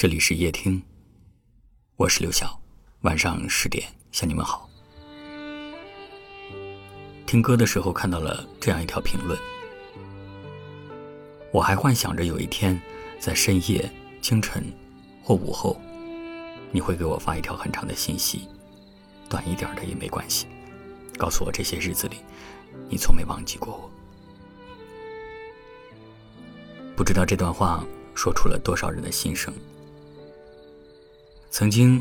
这里是夜听，我是刘晓。晚上十点向你们好。听歌的时候看到了这样一条评论，我还幻想着有一天在深夜、清晨或午后，你会给我发一条很长的信息，短一点的也没关系，告诉我这些日子里你从没忘记过我。不知道这段话说出了多少人的心声。曾经，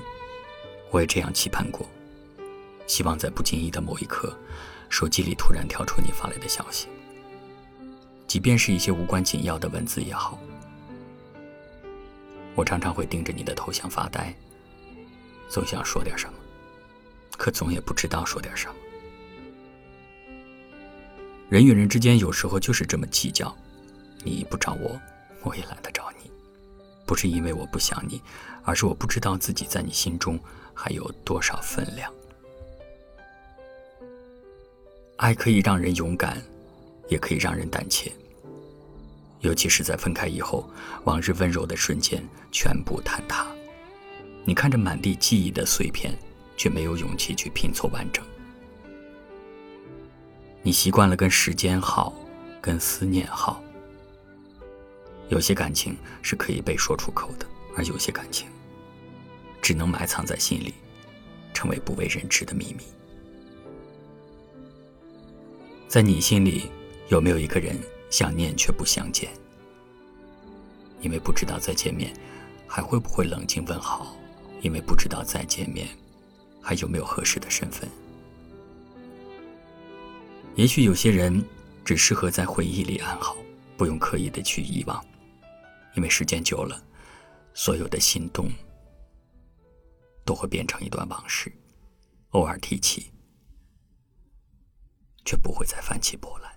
我也这样期盼过，希望在不经意的某一刻，手机里突然跳出你发来的消息，即便是一些无关紧要的文字也好。我常常会盯着你的头像发呆，总想说点什么，可总也不知道说点什么。人与人之间有时候就是这么计较，你不找我，我也懒得找你。不是因为我不想你，而是我不知道自己在你心中还有多少分量。爱可以让人勇敢，也可以让人胆怯。尤其是在分开以后，往日温柔的瞬间全部坍塌。你看着满地记忆的碎片，却没有勇气去拼凑完整。你习惯了跟时间耗，跟思念耗。有些感情是可以被说出口的，而有些感情只能埋藏在心里，成为不为人知的秘密。在你心里，有没有一个人想念却不相见？因为不知道再见面还会不会冷静问好，因为不知道再见面还有没有合适的身份。也许有些人只适合在回忆里安好，不用刻意的去遗忘。因为时间久了，所有的心动都会变成一段往事，偶尔提起，却不会再泛起波澜。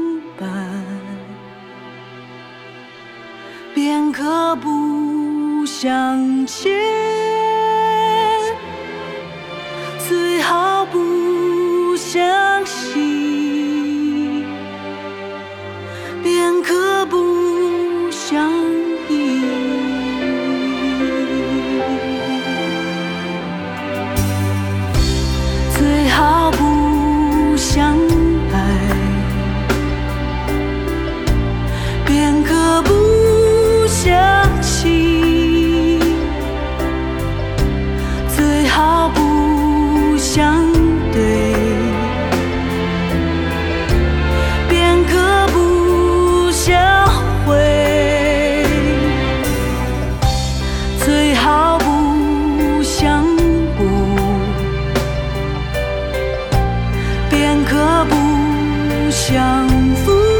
可不相见，便可不相负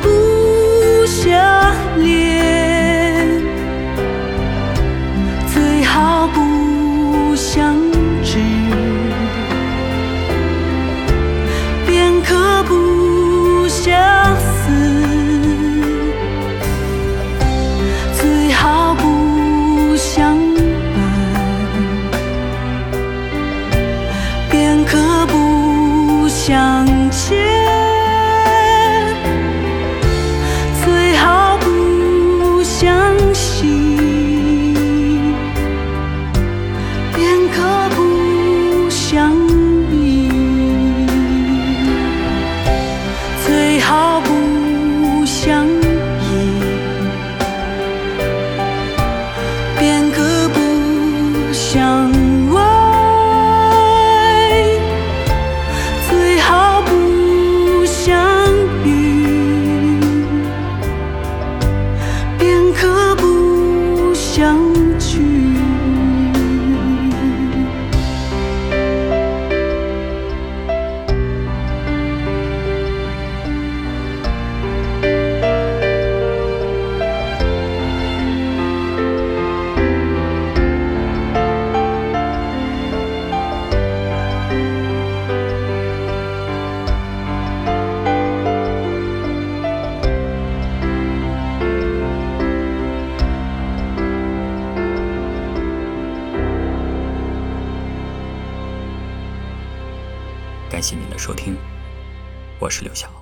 不感谢您的收听我是刘晓。